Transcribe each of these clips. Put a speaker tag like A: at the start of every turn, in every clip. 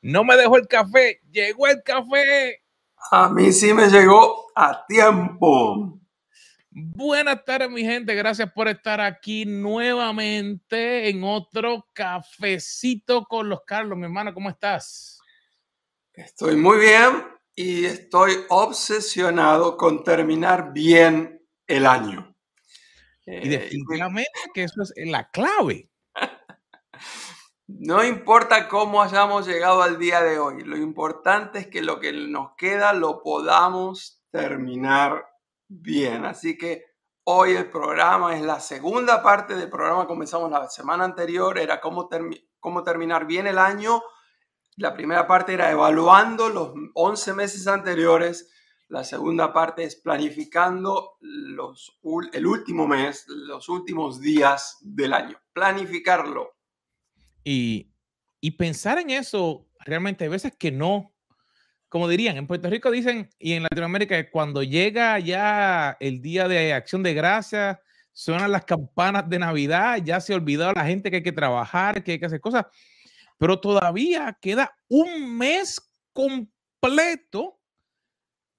A: No me dejó el café, llegó el café.
B: A mí sí me llegó a tiempo.
A: Buenas tardes, mi gente. Gracias por estar aquí nuevamente en otro cafecito con los Carlos. Mi hermano, ¿cómo estás?
B: Estoy muy bien y estoy obsesionado con terminar bien el año.
A: Y definitivamente que eso es la clave.
B: No importa cómo hayamos llegado al día de hoy, lo importante es que lo que nos queda lo podamos terminar bien. Así que hoy el programa es la segunda parte del programa. Comenzamos la semana anterior, era cómo, cómo terminar bien el año. La primera parte era evaluando los 11 meses anteriores. La segunda parte es planificando los, el último mes, los últimos días del año. Planificarlo
A: y, pensar en eso, realmente hay veces que no. Como dirían, en Puerto Rico dicen, y en Latinoamérica, cuando llega ya el día de acción de gracias, suenan las campanas de Navidad, ya se ha olvidado la gente que hay que trabajar, que hay que hacer cosas, pero todavía queda un mes completo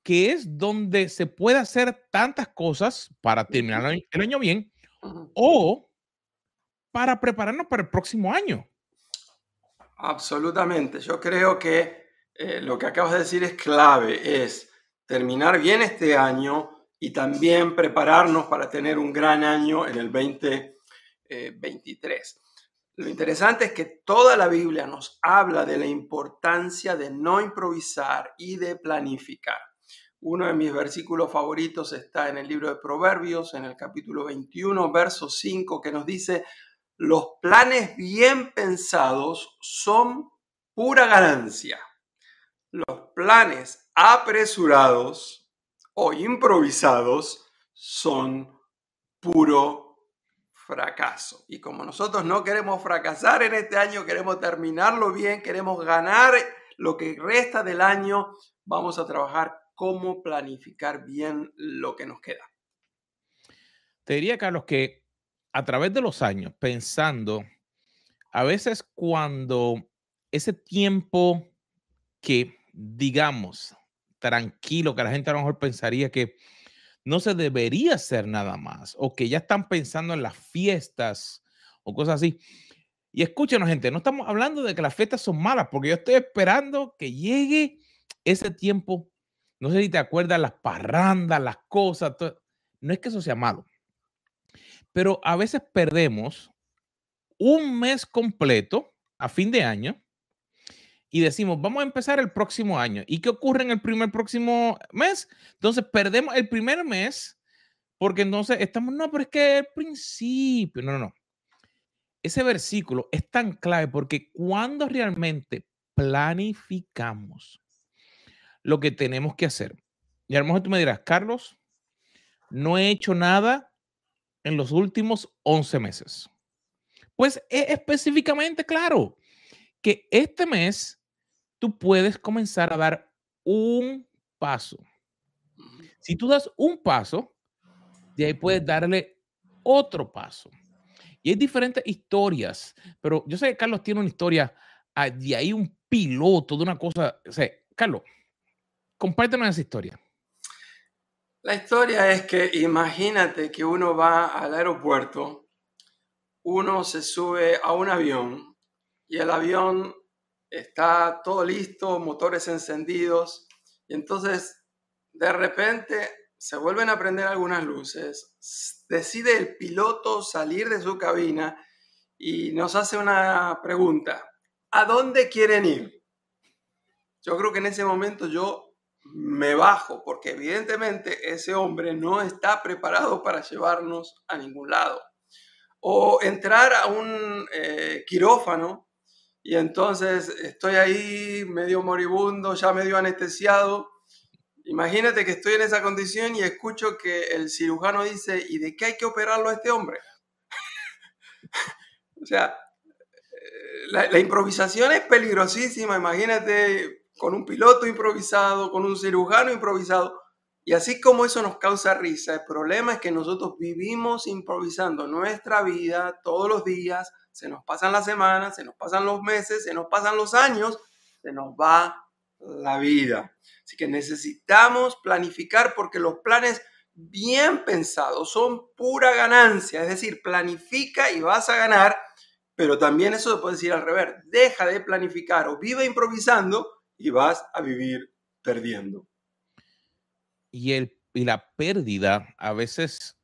A: que es donde se puede hacer tantas cosas para terminar el año bien o para prepararnos para el próximo año.
B: Absolutamente. Yo creo que eh, lo que acabas de decir es clave, es terminar bien este año y también prepararnos para tener un gran año en el 2023. Eh, lo interesante es que toda la Biblia nos habla de la importancia de no improvisar y de planificar. Uno de mis versículos favoritos está en el libro de Proverbios, en el capítulo 21, verso 5, que nos dice, los planes bien pensados son pura ganancia. Los planes apresurados o improvisados son puro fracaso. Y como nosotros no queremos fracasar en este año, queremos terminarlo bien, queremos ganar lo que resta del año, vamos a trabajar cómo planificar bien lo que nos queda.
A: Te diría, Carlos, que a través de los años pensando, a veces cuando ese tiempo que, digamos, tranquilo, que la gente a lo mejor pensaría que no se debería hacer nada más, o que ya están pensando en las fiestas o cosas así. Y escúchenos, gente, no estamos hablando de que las fiestas son malas, porque yo estoy esperando que llegue ese tiempo. No sé si te acuerdas, las parrandas, las cosas. No es que eso sea malo. Pero a veces perdemos un mes completo a fin de año y decimos, vamos a empezar el próximo año. ¿Y qué ocurre en el primer próximo mes? Entonces perdemos el primer mes porque entonces estamos, no, pero es que el principio, no, no, no. Ese versículo es tan clave porque cuando realmente planificamos lo que tenemos que hacer, y a lo mejor tú me dirás, Carlos, no he hecho nada en los últimos 11 meses? Pues es específicamente claro que este mes tú puedes comenzar a dar un paso. Si tú das un paso, de ahí puedes darle otro paso. Y hay diferentes historias, pero yo sé que Carlos tiene una historia, ah, de ahí un piloto de una cosa. O sea, Carlos, compártenos esa historia.
B: La historia es que imagínate que uno va al aeropuerto, uno se sube a un avión y el avión está todo listo, motores encendidos, y entonces de repente se vuelven a prender algunas luces, decide el piloto salir de su cabina y nos hace una pregunta, ¿a dónde quieren ir? Yo creo que en ese momento yo me bajo, porque evidentemente ese hombre no está preparado para llevarnos a ningún lado. O entrar a un eh, quirófano y entonces estoy ahí medio moribundo, ya medio anestesiado. Imagínate que estoy en esa condición y escucho que el cirujano dice, ¿y de qué hay que operarlo a este hombre? o sea, eh, la, la improvisación es peligrosísima. Imagínate con un piloto improvisado, con un cirujano improvisado. Y así como eso nos causa risa, el problema es que nosotros vivimos improvisando nuestra vida todos los días, se nos pasan las semanas, se nos pasan los meses, se nos pasan los años se nos va la vida. Así que necesitamos planificar porque los planes bien pensados son pura ganancia, es decir, planifica y vas a ganar, pero también eso se puede decir al revés, deja de planificar o vive improvisando y vas a vivir perdiendo.
A: Y, el, y la pérdida, a veces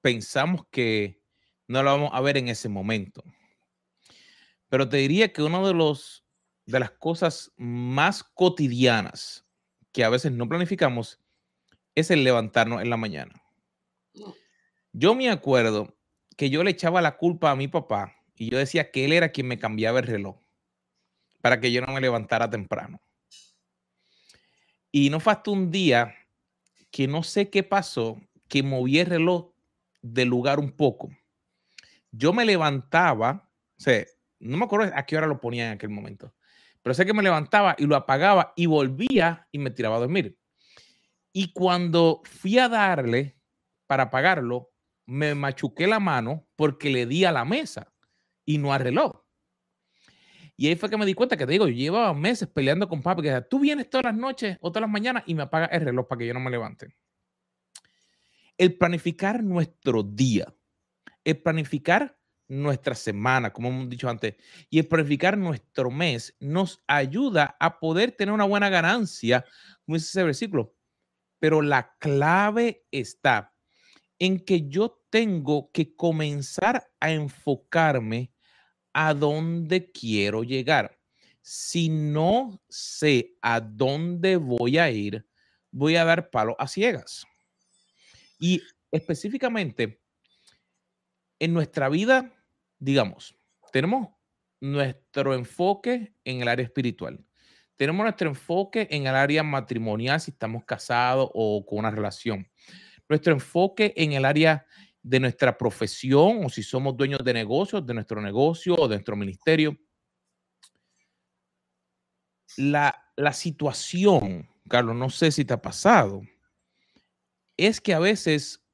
A: pensamos que no la vamos a ver en ese momento. Pero te diría que uno de los de las cosas más cotidianas que a veces no planificamos es el levantarnos en la mañana. Yo me acuerdo que yo le echaba la culpa a mi papá y yo decía que él era quien me cambiaba el reloj para que yo no me levantara temprano. Y no fue hasta un día que no sé qué pasó, que moví el reloj del lugar un poco. Yo me levantaba, o no me acuerdo a qué hora lo ponía en aquel momento, pero sé que me levantaba y lo apagaba y volvía y me tiraba a dormir. Y cuando fui a darle para apagarlo, me machuqué la mano porque le di a la mesa y no al reloj. Y ahí fue que me di cuenta que te digo, yo llevaba meses peleando con papi, que decía, tú vienes todas las noches o todas las mañanas y me apagas el reloj para que yo no me levante. El planificar nuestro día, el planificar nuestra semana, como hemos dicho antes, y el planificar nuestro mes nos ayuda a poder tener una buena ganancia, como dice ese versículo. Pero la clave está en que yo tengo que comenzar a enfocarme a dónde quiero llegar. Si no sé a dónde voy a ir, voy a dar palo a ciegas. Y específicamente en nuestra vida digamos, tenemos nuestro enfoque en el área espiritual. Tenemos nuestro enfoque en el área matrimonial, si estamos casados o con una relación. Nuestro enfoque en el área de nuestra profesión o si somos dueños de negocios, de nuestro negocio o de nuestro ministerio. La, la situación, Carlos, no sé si te ha pasado, es que a veces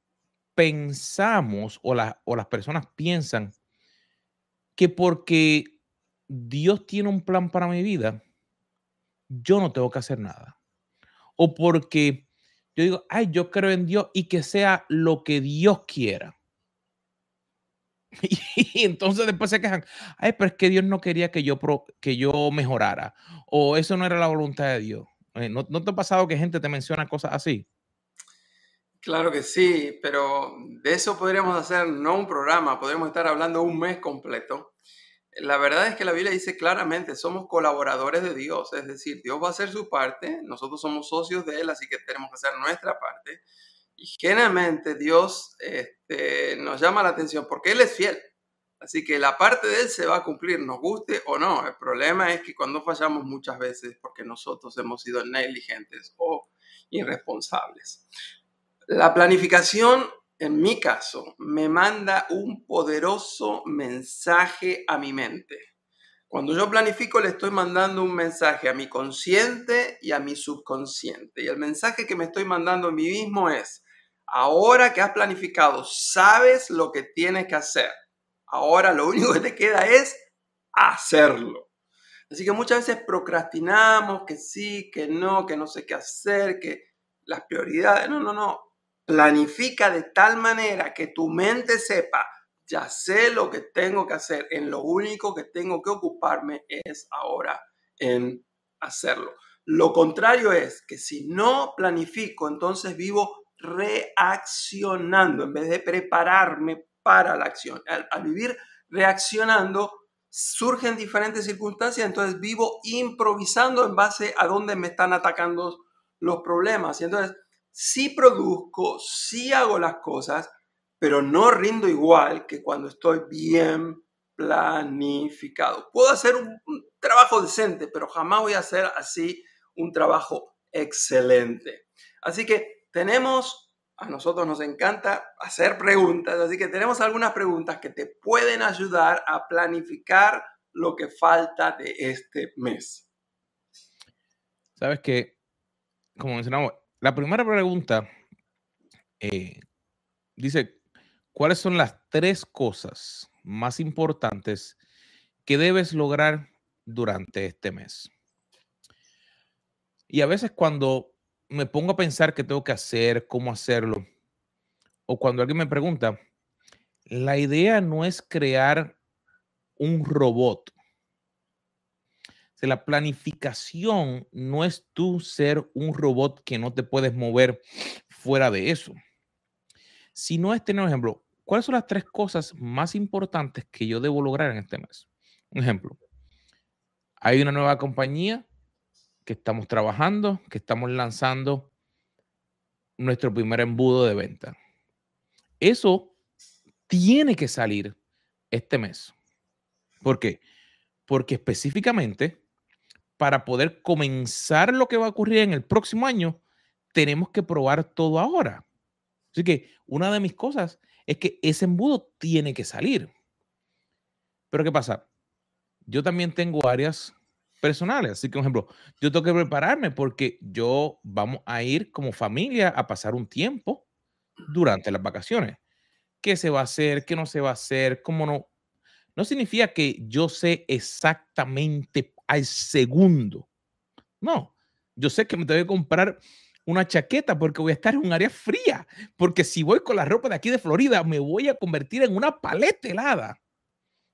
A: pensamos o, o las personas piensan que porque Dios tiene un plan para mi vida, yo no tengo que hacer nada. O porque yo digo, ay, yo creo en Dios y que sea lo que Dios quiera. Y, entonces después se quejan, ay, pero es que Dios no quería que yo, que yo mejorara. O eso no era la voluntad de Dios. Eh, ¿No, ¿No te ha pasado que gente te menciona cosas así?
B: Claro que sí, pero de eso podríamos hacer no un programa, podríamos estar hablando un mes completo. La verdad es que la Biblia dice claramente, somos colaboradores de Dios, es decir, Dios va a hacer su parte, nosotros somos socios de Él, así que tenemos que hacer nuestra parte. Y generalmente Dios este, nos llama la atención porque Él es fiel. Así que la parte de Él se va a cumplir, nos guste o no. El problema es que cuando fallamos muchas veces porque nosotros hemos sido negligentes o irresponsables. La planificación, en mi caso, me manda un poderoso mensaje a mi mente. Cuando yo planifico le estoy mandando un mensaje a mi consciente y a mi subconsciente. Y el mensaje que me estoy mandando a mí mismo es, ahora que has planificado, sabes lo que tienes que hacer. Ahora lo único que te queda es hacerlo. Así que muchas veces procrastinamos que sí, que no, que no sé qué hacer, que las prioridades. No, no, no. Planifica de tal manera que tu mente sepa, ya sé lo que tengo que hacer, en lo único que tengo que ocuparme es ahora en hacerlo. Lo contrario es que si no planifico, entonces vivo reaccionando en vez de prepararme para la acción. Al, vivir reaccionando, surgen diferentes circunstancias, entonces vivo improvisando en base a dónde me están atacando los problemas. Y entonces sí produzco, sí hago las cosas, pero no rindo igual que cuando estoy bien planificado. Puedo hacer un, trabajo decente, pero jamás voy a hacer así un trabajo excelente. Así que tenemos, a nosotros nos encanta hacer preguntas, así que tenemos algunas preguntas que te pueden ayudar a planificar lo que falta de este mes.
A: Sabes que, como mencionamos, la primera pregunta eh, dice, ¿cuáles son las tres cosas más importantes que debes lograr durante este mes? Y a veces cuando me pongo a pensar qué tengo que hacer, cómo hacerlo, o cuando alguien me pregunta, la idea no es crear un robot. La planificación no es tú ser un robot que no te puedes mover fuera de eso. Sino es tener un ejemplo. ¿Cuáles son las tres cosas más importantes que yo debo lograr en este mes? Un ejemplo. Hay una nueva compañía que estamos trabajando, que estamos lanzando nuestro primer embudo de venta. Eso tiene que salir este mes. ¿Por qué? Porque específicamente para poder comenzar lo que va a ocurrir en el próximo año, tenemos que probar todo ahora. Así que una de mis cosas es que ese embudo tiene que salir. Pero ¿qué pasa? Yo también tengo áreas personales. Así que, por ejemplo, yo tengo que prepararme porque yo vamos a ir como familia a pasar un tiempo durante las vacaciones. ¿Qué se va a hacer? ¿Qué no se va a hacer? ¿Cómo no? No significa que yo sé exactamente al segundo. No, yo sé que me tengo que comprar una chaqueta porque voy a estar en un área fría. Porque si voy con la ropa de aquí de Florida, me voy a convertir en una paleta helada.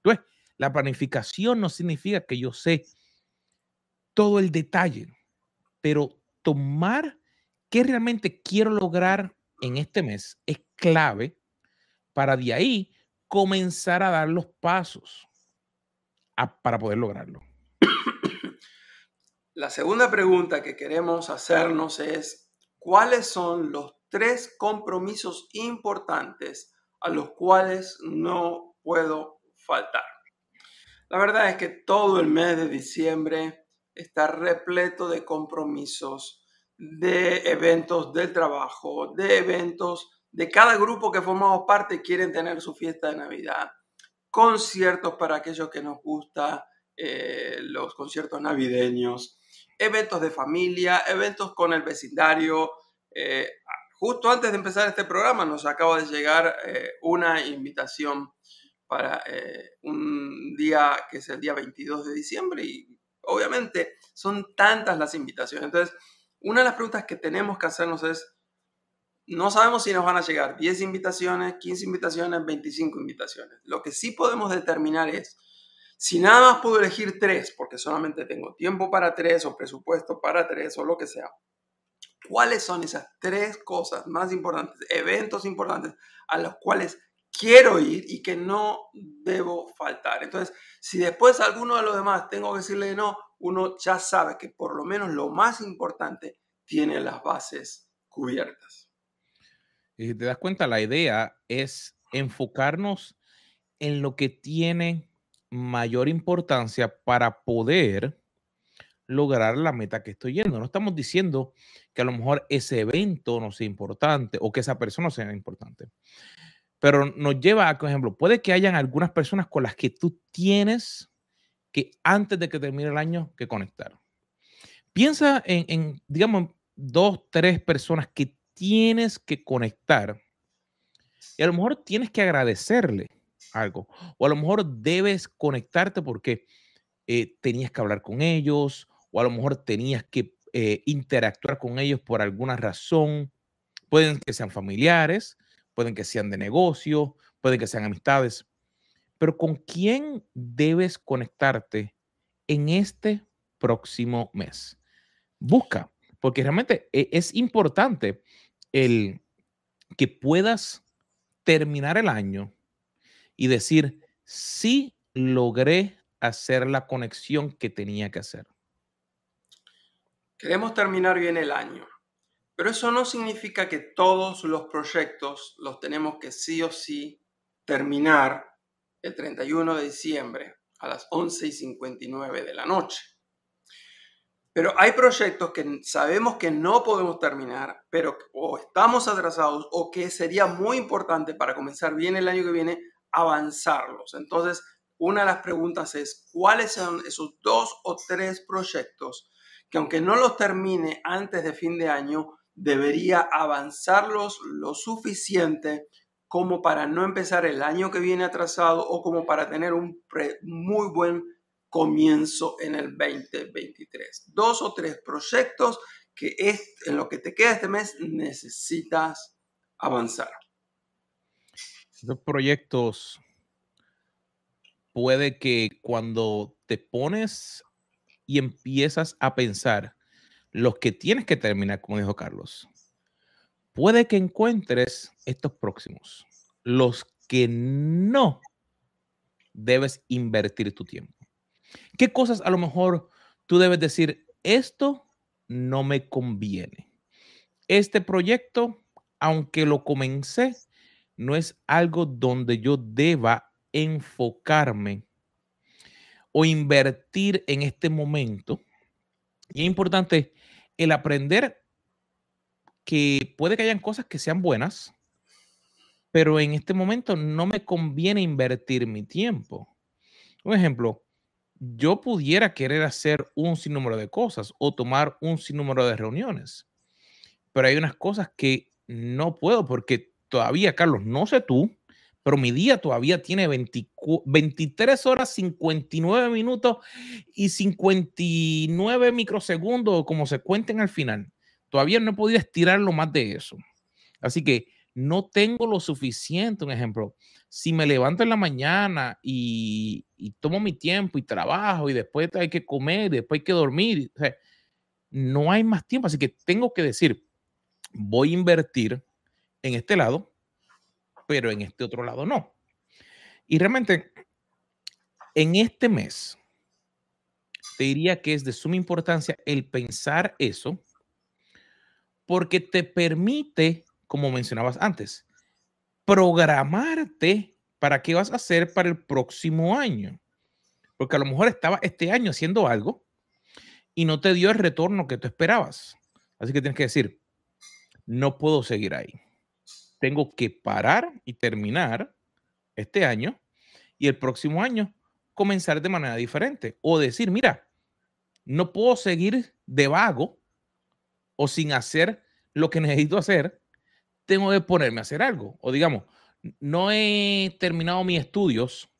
A: Entonces, la planificación no significa que yo sé todo el detalle, pero tomar qué realmente quiero lograr en este mes es clave para de ahí comenzar a dar los pasos para poder lograrlo.
B: La segunda pregunta que queremos hacernos es, ¿cuáles son los tres compromisos importantes a los cuales no puedo faltar? La verdad es que todo el mes de diciembre está repleto de compromisos, de eventos del trabajo, de eventos de cada grupo que formamos parte quieren tener su fiesta de Navidad, conciertos para aquellos que nos gusta eh, los conciertos navideños, eventos de familia, eventos con el vecindario. Eh, justo antes de empezar este programa nos acaba de llegar eh, una invitación para un día que es el día 22 de diciembre y Obviamente son tantas las invitaciones. Entonces, una de las preguntas que tenemos que hacernos es, no sabemos si nos van a llegar 10 invitaciones, 15 invitaciones, 25 invitaciones. Lo que sí podemos determinar es, si nada más puedo elegir tres, porque solamente tengo tiempo para tres o presupuesto para tres o lo que sea, ¿cuáles son esas tres cosas más importantes, eventos importantes a los cuales quiero ir y que no debo faltar. Entonces, si después alguno de los demás tengo que decirle no, uno ya sabe que por lo menos lo más importante tiene las bases cubiertas.
A: Y si te das cuenta, la idea es enfocarnos en lo que tiene mayor importancia para poder lograr la meta que estoy yendo. No estamos diciendo que a lo mejor ese evento no sea importante o que esa persona sea importante. Pero nos lleva a, por ejemplo, puede que hayan algunas personas con las que tú tienes que antes de que termine el año que conectar. Piensa en, en digamos, dos, tres personas que tienes que conectar y a lo mejor tienes que agradecerle algo o a lo mejor debes conectarte porque eh, tenías que hablar con ellos o a lo mejor tenías que eh, interactuar con ellos por alguna razón. Pueden que sean familiares, pueden que sean de negocio, pueden que sean amistades, pero ¿con quién debes conectarte en este próximo mes? Busca, porque realmente e, es importante el que puedas terminar el año y decir, sí logré hacer la conexión que tenía que hacer.
B: Queremos terminar bien el año. Pero eso no significa que todos los proyectos los tenemos que sí o sí terminar el 31 de diciembre a las 11 y 59 de la noche. Pero hay proyectos que sabemos que no podemos terminar, pero o estamos atrasados o que sería muy importante para comenzar bien el año que viene avanzarlos. Entonces, una de las preguntas es, ¿cuáles son esos dos o tres proyectos que aunque no los termine antes de fin de año, debería avanzarlos lo suficiente como para no empezar el año que viene atrasado o como para tener un muy buen comienzo en el 2023. Dos o tres proyectos que es, en lo que te queda este mes necesitas avanzar.
A: Esos proyectos puede que cuando te pones y empiezas a pensar los que tienes que terminar, como dijo Carlos, puede que encuentres estos próximos, los que no debes invertir tu tiempo. ¿Qué cosas a lo mejor tú debes decir, esto no me conviene? Este proyecto, aunque lo comencé, no es algo donde yo deba enfocarme o invertir en este momento. Y es importante el aprender que puede que hayan cosas que sean buenas, pero en este momento no me conviene invertir mi tiempo. Un ejemplo, yo pudiera querer hacer un sinnúmero de cosas o tomar un sinnúmero de reuniones, pero hay unas cosas que no puedo porque todavía, Carlos, no sé tú, pero mi día todavía tiene 23 horas, 59 minutos y 59 microsegundos, como se cuenten al final. Todavía no he podido estirarlo más de eso. Así que no tengo lo suficiente. Un ejemplo, si me levanto en la mañana y, tomo mi tiempo y trabajo y después hay que comer, después hay que dormir, no hay más tiempo. Así que tengo que decir, voy a invertir en este lado pero en este otro lado no. Y realmente, en este mes, te diría que es de suma importancia el pensar eso, porque te permite, como mencionabas antes, programarte para qué vas a hacer para el próximo año. Porque a lo mejor estaba este año haciendo algo y no te dio el retorno que tú esperabas. Así que tienes que decir, no puedo seguir ahí tengo que parar y terminar este año y el próximo año comenzar de manera diferente. O decir, mira, no puedo seguir de vago o sin hacer lo que necesito hacer, tengo que ponerme a hacer algo. O digamos, no he terminado mis estudios,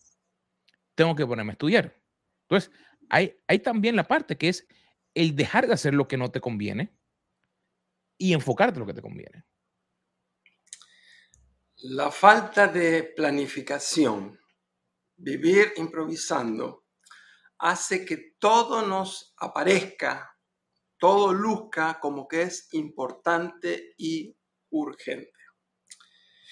A: tengo que ponerme a estudiar. Entonces, hay, hay también la parte que es el dejar de hacer lo que no te conviene y enfocarte en lo que te conviene.
B: La falta de planificación, vivir improvisando, hace que todo nos aparezca, todo luzca como que es importante y urgente.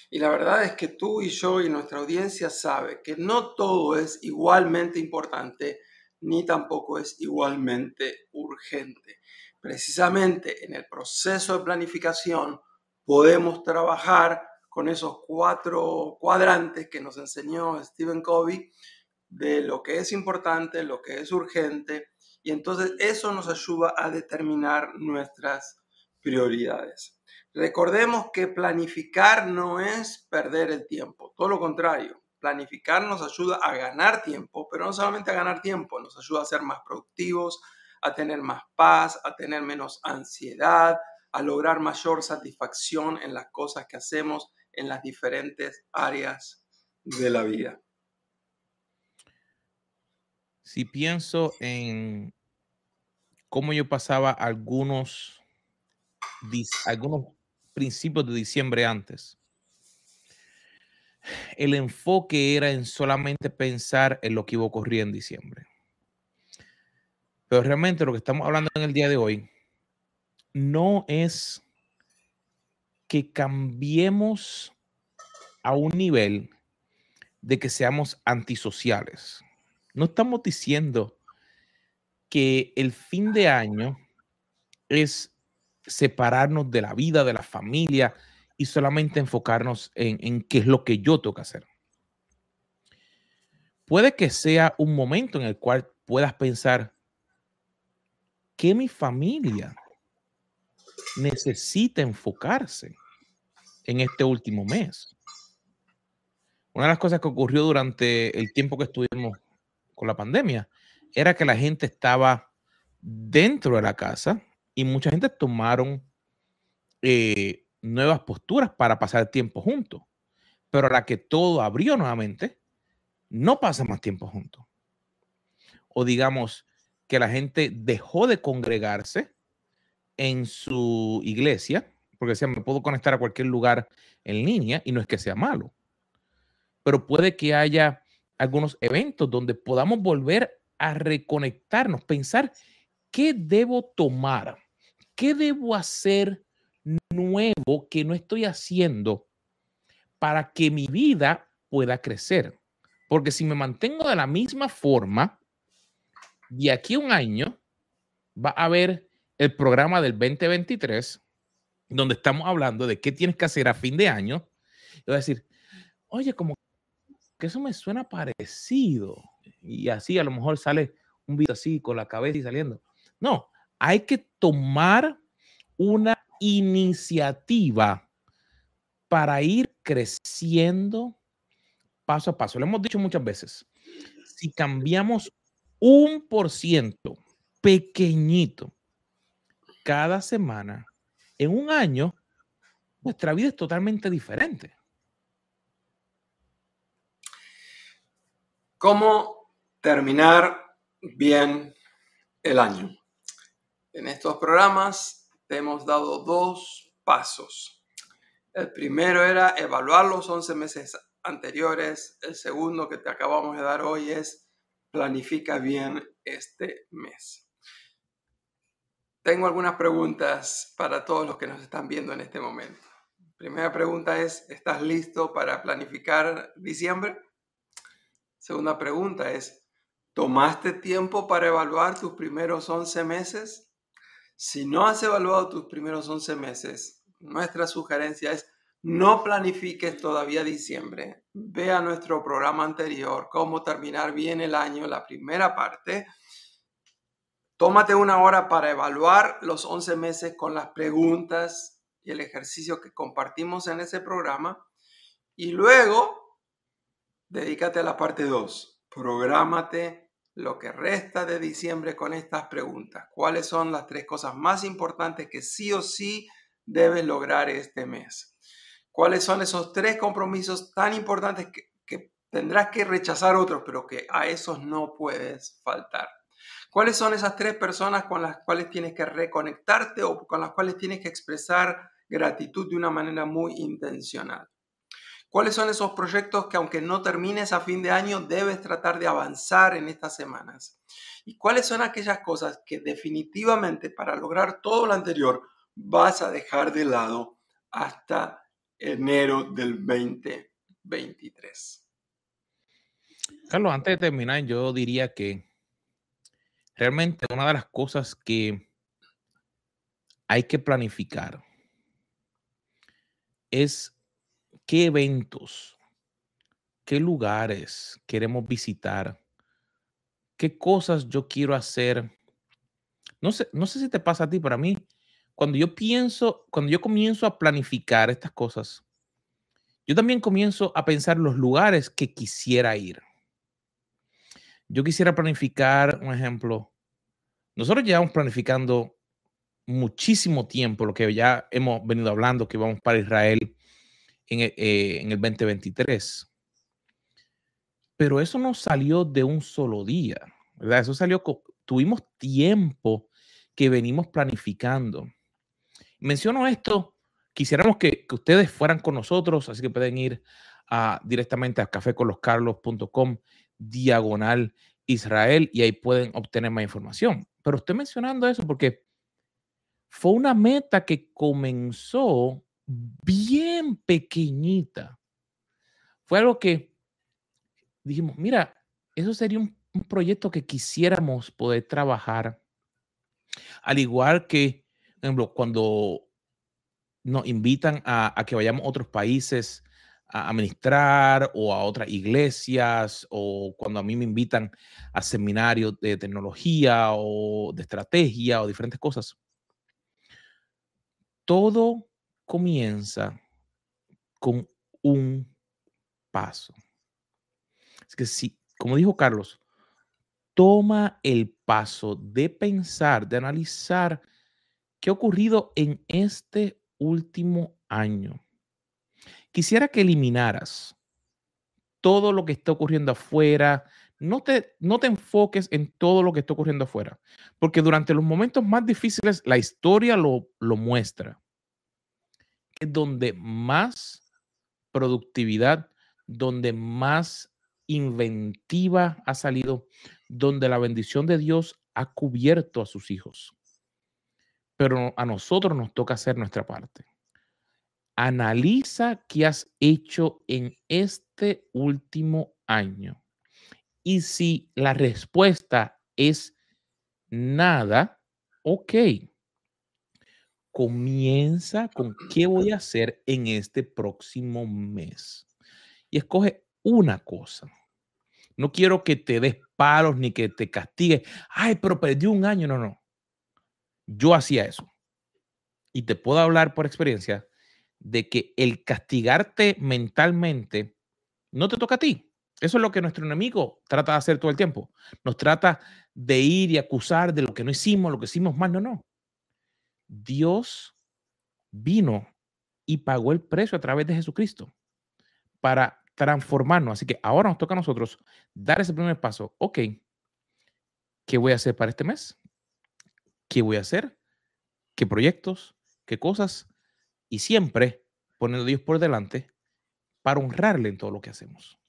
B: Y la verdad es que tú y yo y nuestra audiencia sabe que no todo es igualmente importante ni tampoco es igualmente urgente. Precisamente en el proceso de planificación podemos trabajar con esos cuatro cuadrantes que nos enseñó Stephen Covey de lo que es importante, lo que es urgente, y entonces eso nos ayuda a determinar nuestras prioridades. Recordemos que planificar no es perder el tiempo, todo lo contrario. Planificar nos ayuda a ganar tiempo, pero no solamente a ganar tiempo, nos ayuda a ser más productivos, a tener más paz, a tener menos ansiedad, a lograr mayor satisfacción en las cosas que hacemos en las diferentes áreas de la vida.
A: Si pienso en cómo yo pasaba algunos, algunos principios de diciembre antes, el enfoque era en solamente pensar en lo que iba a ocurrir en diciembre. Pero realmente lo que estamos hablando en el día de hoy no es que cambiemos a un nivel de que seamos antisociales. No estamos diciendo que el fin de año es separarnos de la vida, de la familia y solamente enfocarnos en, en qué es lo que yo tengo hacer. Puede que sea un momento en el cual puedas pensar que mi familia necesita enfocarse en este último mes. Una de las cosas que ocurrió durante el tiempo que estuvimos con la pandemia era que la gente estaba dentro de la casa y mucha gente tomaron eh, nuevas posturas para pasar tiempo juntos. Pero a la que todo abrió nuevamente, no pasa más tiempo juntos. o digamos que la gente dejó de congregarse en su iglesia, porque decía, me puedo conectar a cualquier lugar en línea y no es que sea malo, pero puede que haya algunos eventos donde podamos volver a reconectarnos, pensar qué debo tomar, qué debo hacer nuevo que no estoy haciendo para que mi vida pueda crecer. Porque si me mantengo de la misma forma, de aquí a un año va a haber el programa del 2023, donde estamos hablando de qué tienes que hacer a fin de año. Y voy a decir, oye, como que eso me suena parecido. Y así a lo mejor sale un video así con la cabeza y saliendo. No, hay que tomar una iniciativa para ir creciendo paso a paso. Lo hemos dicho muchas veces. Si cambiamos un por ciento pequeñito cada semana, en un año, nuestra vida es totalmente diferente.
B: ¿Cómo terminar bien el año? En estos programas te hemos dado dos pasos. El primero era evaluar los 11 meses anteriores. El segundo que te acabamos de dar hoy es planifica bien este mes. Tengo algunas preguntas para todos los que nos están viendo en este momento. Primera pregunta es, ¿estás listo para planificar diciembre? Segunda pregunta es, ¿tomaste tiempo para evaluar tus primeros 11 meses? Si no has evaluado tus primeros 11 meses, nuestra sugerencia es no planifiques todavía diciembre. Ve a nuestro programa anterior, cómo terminar bien el año, la primera parte. Tómate una hora para evaluar los 11 meses con las preguntas y el ejercicio que compartimos en ese programa. Y luego, dedícate a la parte 2. Prográmate lo que resta de diciembre con estas preguntas. ¿Cuáles son las tres cosas más importantes que sí o sí debes lograr este mes? cuáles son esos tres compromisos tan importantes que, tendrás que rechazar otros, pero que a esos no puedes faltar. ¿Cuáles son esas tres personas con las cuales tienes que reconectarte o con las cuales tienes que expresar gratitud de una manera muy intencional? ¿Cuáles son esos proyectos que aunque no termines a fin de año, debes tratar de avanzar en estas semanas? ¿Y cuáles son aquellas cosas que definitivamente para lograr todo lo anterior vas a dejar de lado hasta enero del 2023.
A: Carlos, antes de terminar, yo diría que realmente una de las cosas que hay que planificar es qué eventos, qué lugares queremos visitar, qué cosas yo quiero hacer. No sé, no sé si te pasa a ti, pero a mí cuando yo pienso, cuando yo comienzo a planificar estas cosas, yo también comienzo a pensar los lugares que quisiera ir. Yo quisiera planificar, un ejemplo, nosotros llevamos planificando muchísimo tiempo, lo que ya hemos venido hablando, que vamos para Israel en, e, eh, en el 2023. Pero eso no salió de un solo día, ¿verdad? Eso salió, tuvimos tiempo que venimos planificando. Menciono esto, quisiéramos que, ustedes fueran con nosotros, así que pueden ir directamente a caféconloscarlos.com diagonal Israel y ahí pueden obtener más información. Pero estoy mencionando eso porque fue una meta que comenzó bien pequeñita. Fue algo que dijimos, mira, eso sería un, proyecto que quisiéramos poder trabajar. Al igual que ejemplo, cuando nos invitan a, que vayamos a otros países a administrar o a otras iglesias o cuando a mí me invitan a seminarios de tecnología o de estrategia o diferentes cosas. Todo comienza con un paso. Es que sí, como dijo Carlos, toma el paso de pensar, de analizar ¿Qué ha ocurrido en este último año? Quisiera que eliminaras todo lo que está ocurriendo afuera, no te, no te enfoques en todo lo que está ocurriendo afuera, porque durante los momentos más difíciles la historia lo, lo muestra. Es donde más productividad, donde más inventiva ha salido, donde la bendición de Dios ha cubierto a sus hijos. Pero a nosotros nos toca hacer nuestra parte. Analiza qué has hecho en este último año y si la respuesta es nada, ok. Comienza con qué voy a hacer en este próximo mes. Y escoge una cosa. No quiero que te des palos ni que te castigue. Ay, pero perdí un año. No, no. Yo hacía eso. Y te puedo hablar por experiencia de que el castigarte mentalmente no te toca a ti. Eso es lo que nuestro enemigo trata de hacer todo el tiempo. Nos trata de ir y acusar de lo que no hicimos, lo que hicimos mal. No, no. Dios vino y pagó el precio a través de Jesucristo para transformarnos. Así que ahora nos toca a nosotros dar ese primer paso. Ok, ¿qué voy a hacer para este mes? ¿Qué voy a hacer? ¿Qué proyectos? ¿Qué cosas? Y siempre poniendo a Dios por delante para honrarle en todo lo que hacemos.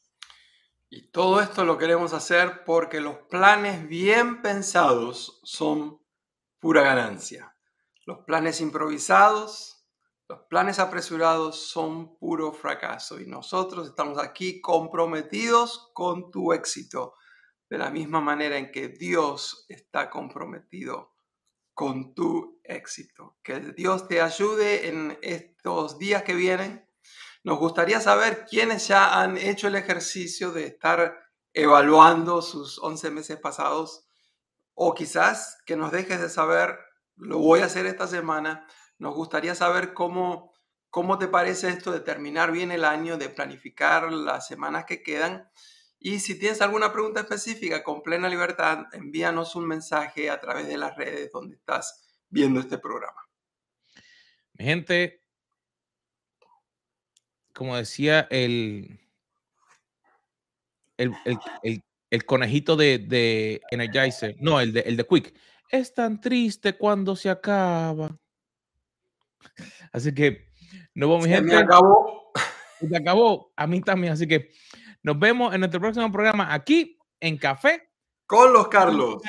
B: Y todo esto lo queremos hacer porque los planes bien pensados son pura ganancia. Los planes improvisados, los planes apresurados son puro fracaso. Y nosotros estamos aquí comprometidos con tu éxito, de la misma manera en que Dios está comprometido con tu éxito. Que Dios te ayude en estos días que vienen nos gustaría saber quiénes ya han hecho el ejercicio de estar evaluando sus 11 meses pasados o quizás que nos dejes de saber, lo voy a hacer esta semana, nos gustaría saber cómo, cómo te parece esto de terminar bien el año, de planificar las semanas que quedan. Y si tienes alguna pregunta específica con plena libertad, envíanos un mensaje a través de las redes donde estás viendo este programa.
A: gente, como decía el, el, el, conejito de, de, Energizer, no, el de, el de Quick, es tan triste cuando se acaba. Así que nos vemos,
B: se Me acabó.
A: Se acabó. A mí también. Así que nos vemos en nuestro próximo programa aquí en Café
B: con los Carlos.